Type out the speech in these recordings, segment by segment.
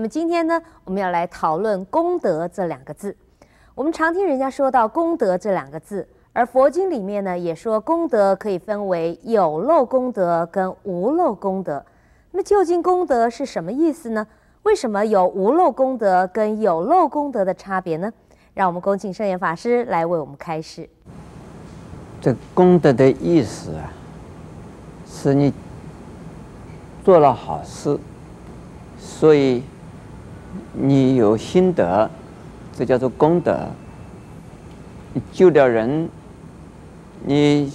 那么今天呢，我们要来讨论功德这两个字。我们常听人家说到功德这两个字，而佛经里面呢也说功德可以分为有漏功德跟无漏功德。那么究竟功德是什么意思呢？为什么有无漏功德跟有漏功德的差别呢？让我们恭请圣严法师来为我们开示。这功德的意思啊，是你做了好事，所以你有心得，这叫做功德。救了人，你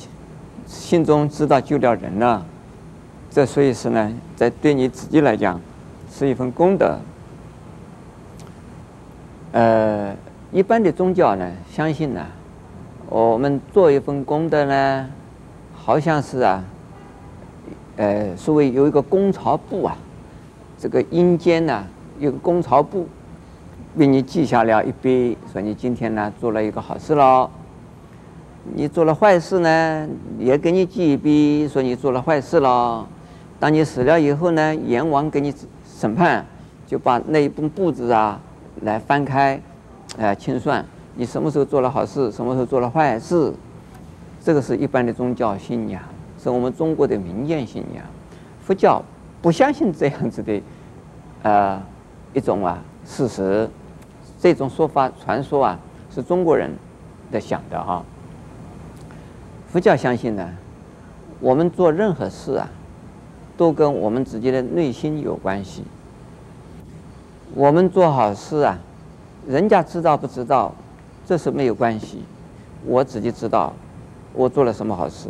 心中知道救了人了，这所以是呢，在对你自己来讲。是一份功德。呃，一般的宗教呢，相信呢，我们做一份功德呢，好像是啊，呃，所谓有一个功曹簿啊，这个阴间呢有个功曹簿，给你记下了一笔，说你今天呢做了一个好事喽。你做了坏事呢，也给你记一笔，说你做了坏事喽。当你死了以后呢，阎王给你。审判就把那一本簿子啊来翻开，哎、呃，清算你什么时候做了好事，什么时候做了坏事，这个是一般的宗教信仰，是我们中国的民间信仰。佛教不相信这样子的，呃，一种啊事实，这种说法传说啊是中国人的想的啊。佛教相信呢，我们做任何事啊。都跟我们自己的内心有关系。我们做好事啊，人家知道不知道，这是没有关系。我自己知道，我做了什么好事。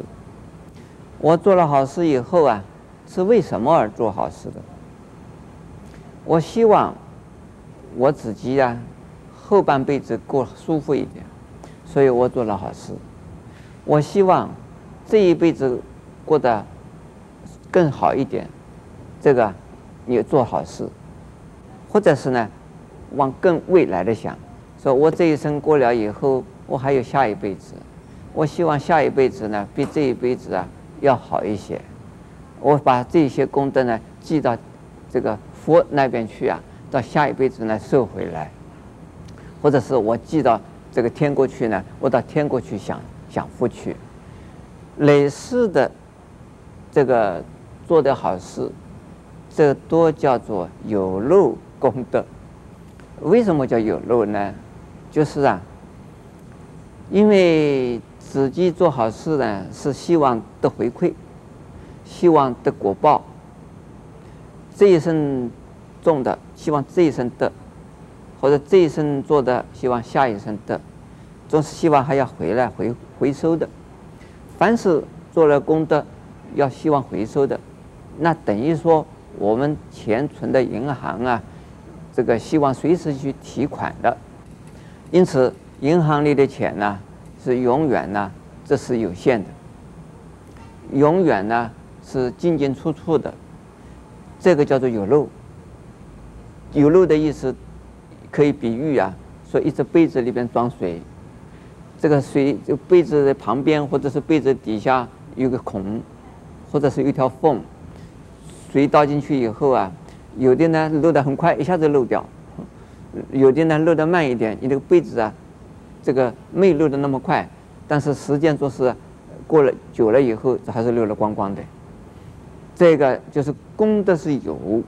我做了好事以后啊，是为什么而做好事的？我希望我自己呀，后半辈子过舒服一点，所以我做了好事。我希望这一辈子过得。更好一点，这个你做好事，或者是呢，往更未来的想，说我这一生过了以后，我还有下一辈子，我希望下一辈子呢比这一辈子啊要好一些，我把这些功德呢记到这个佛那边去啊，到下一辈子呢收回来，或者是我寄到这个天国去呢，我到天国去享享福去，类似的这个。做的好事，这都叫做有漏功德。为什么叫有漏呢？就是啊，因为自己做好事呢，是希望得回馈，希望得果报。这一生种的，希望这一生得，或者这一生做的，希望下一生得，总是希望还要回来回回收的。凡是做了功德，要希望回收的。那等于说，我们钱存的银行啊，这个希望随时去提款的，因此银行里的钱呢，是永远呢，这是有限的，永远呢是进进出出的，这个叫做有漏。有漏的意思，可以比喻啊，说一只杯子里边装水，这个水就杯子的旁边或者是杯子底下有个孔，或者是有一条缝。水倒进去以后啊，有的呢漏得很快，一下子漏掉；有的呢漏得慢一点。你这个杯子啊，这个没漏得那么快，但是时间做事过了久了以后，还是漏了光光的。这个就是功德是有，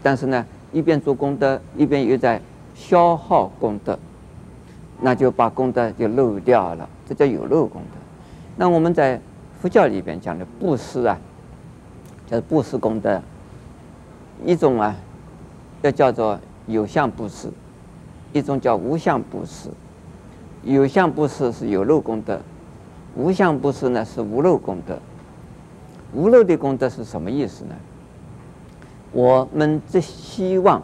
但是呢，一边做功德，一边又在消耗功德，那就把功德就漏掉了，这叫有漏功德。那我们在佛教里边讲的布施啊，叫布施功德。一种啊，要叫做有相布施；一种叫无相布施。有相布施是有漏功德，无相布施呢是无漏功德。无漏的功德是什么意思呢？我们只希望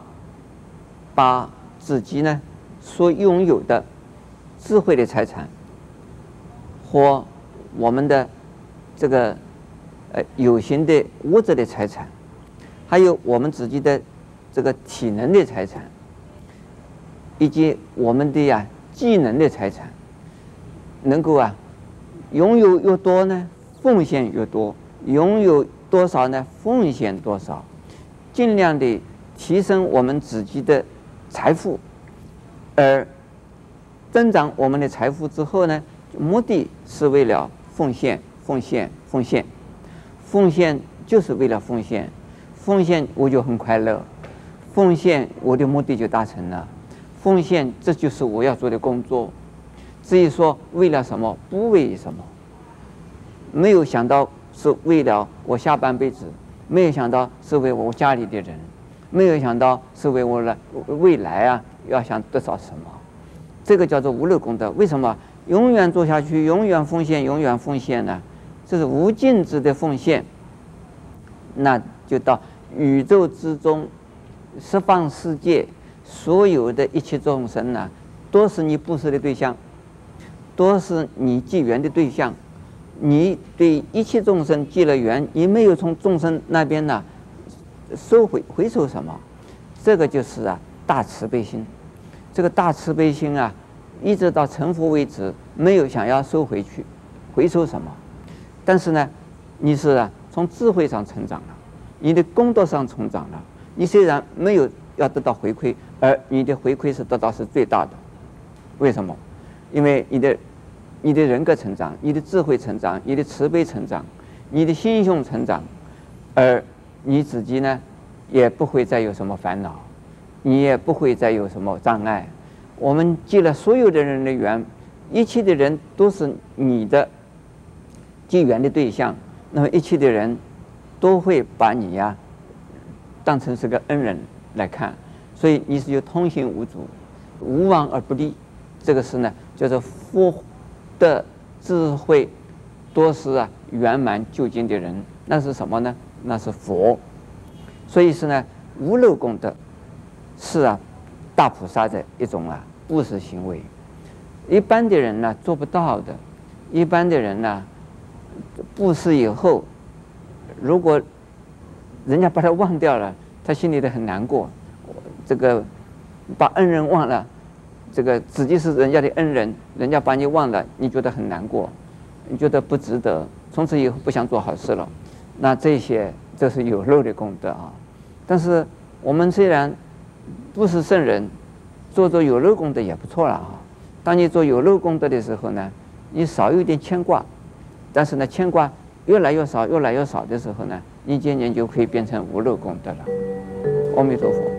把自己呢所拥有的智慧的财产，或我们的这个呃有形的物质的财产。还有我们自己的这个体能的财产，以及我们的呀、技能的财产，能够啊拥有越多呢，奉献越多；拥有多少呢，奉献多少。尽量的提升我们自己的财富，而增长我们的财富之后呢，目的是为了奉献，奉献，奉献，奉献就是为了奉献，奉献我就很快乐，奉献我的目的就达成了，奉献这就是我要做的工作。至于说为了什么，不为什么，没有想到是为了我下半辈子，没有想到是为我家里的人。没有想到是为我的未来啊，要想得到什么，这个叫做无漏功德。为什么永远做下去，永远奉献，永远奉献呢？这是无尽止的奉献。那就到宇宙之中，十方世界所有的一切众生呢，都是你布施的对象，都是你结缘的对象。你对一切众生结了缘，你没有从众生那边呢？收回回收什么？这个就是啊大慈悲心。这个大慈悲心啊，一直到成佛为止，没有想要收回去，回收什么？但是呢，你是啊从智慧上成长了，你的功德上成长了。你虽然没有要得到回馈，而你的回馈是得到是最大的。为什么？因为你的你的人格成长，你的智慧成长，你的慈悲成长，你的心胸成长，而。你自己呢，也不会再有什么烦恼，你也不会再有什么障碍。我们结了所有的人的缘，一切的人都是你的结缘的对象，那么一切的人都会把你呀当成是个恩人来看，所以你是有通行无阻，无往而不利。这个是呢，叫做福的智慧多是啊圆满究竟的人，那是什么呢？那是佛，所以是呢，无漏功德是啊，大菩萨的一种啊布施行为。一般的人呢做不到的，一般的人呢布施以后，如果人家把他忘掉了，他心里都很难过。这个把恩人忘了，这个自己是人家的恩人，人家把你忘了，你觉得很难过，你觉得不值得，从此以后不想做好事了。那这些这是有漏的功德啊，但是我们虽然不是圣人，做做有漏功德也不错了啊。当你做有漏功德的时候呢，你少有点牵挂，但是呢，牵挂越来越少，越来越少的时候呢，你渐渐就可以变成无漏功德了。阿弥陀佛。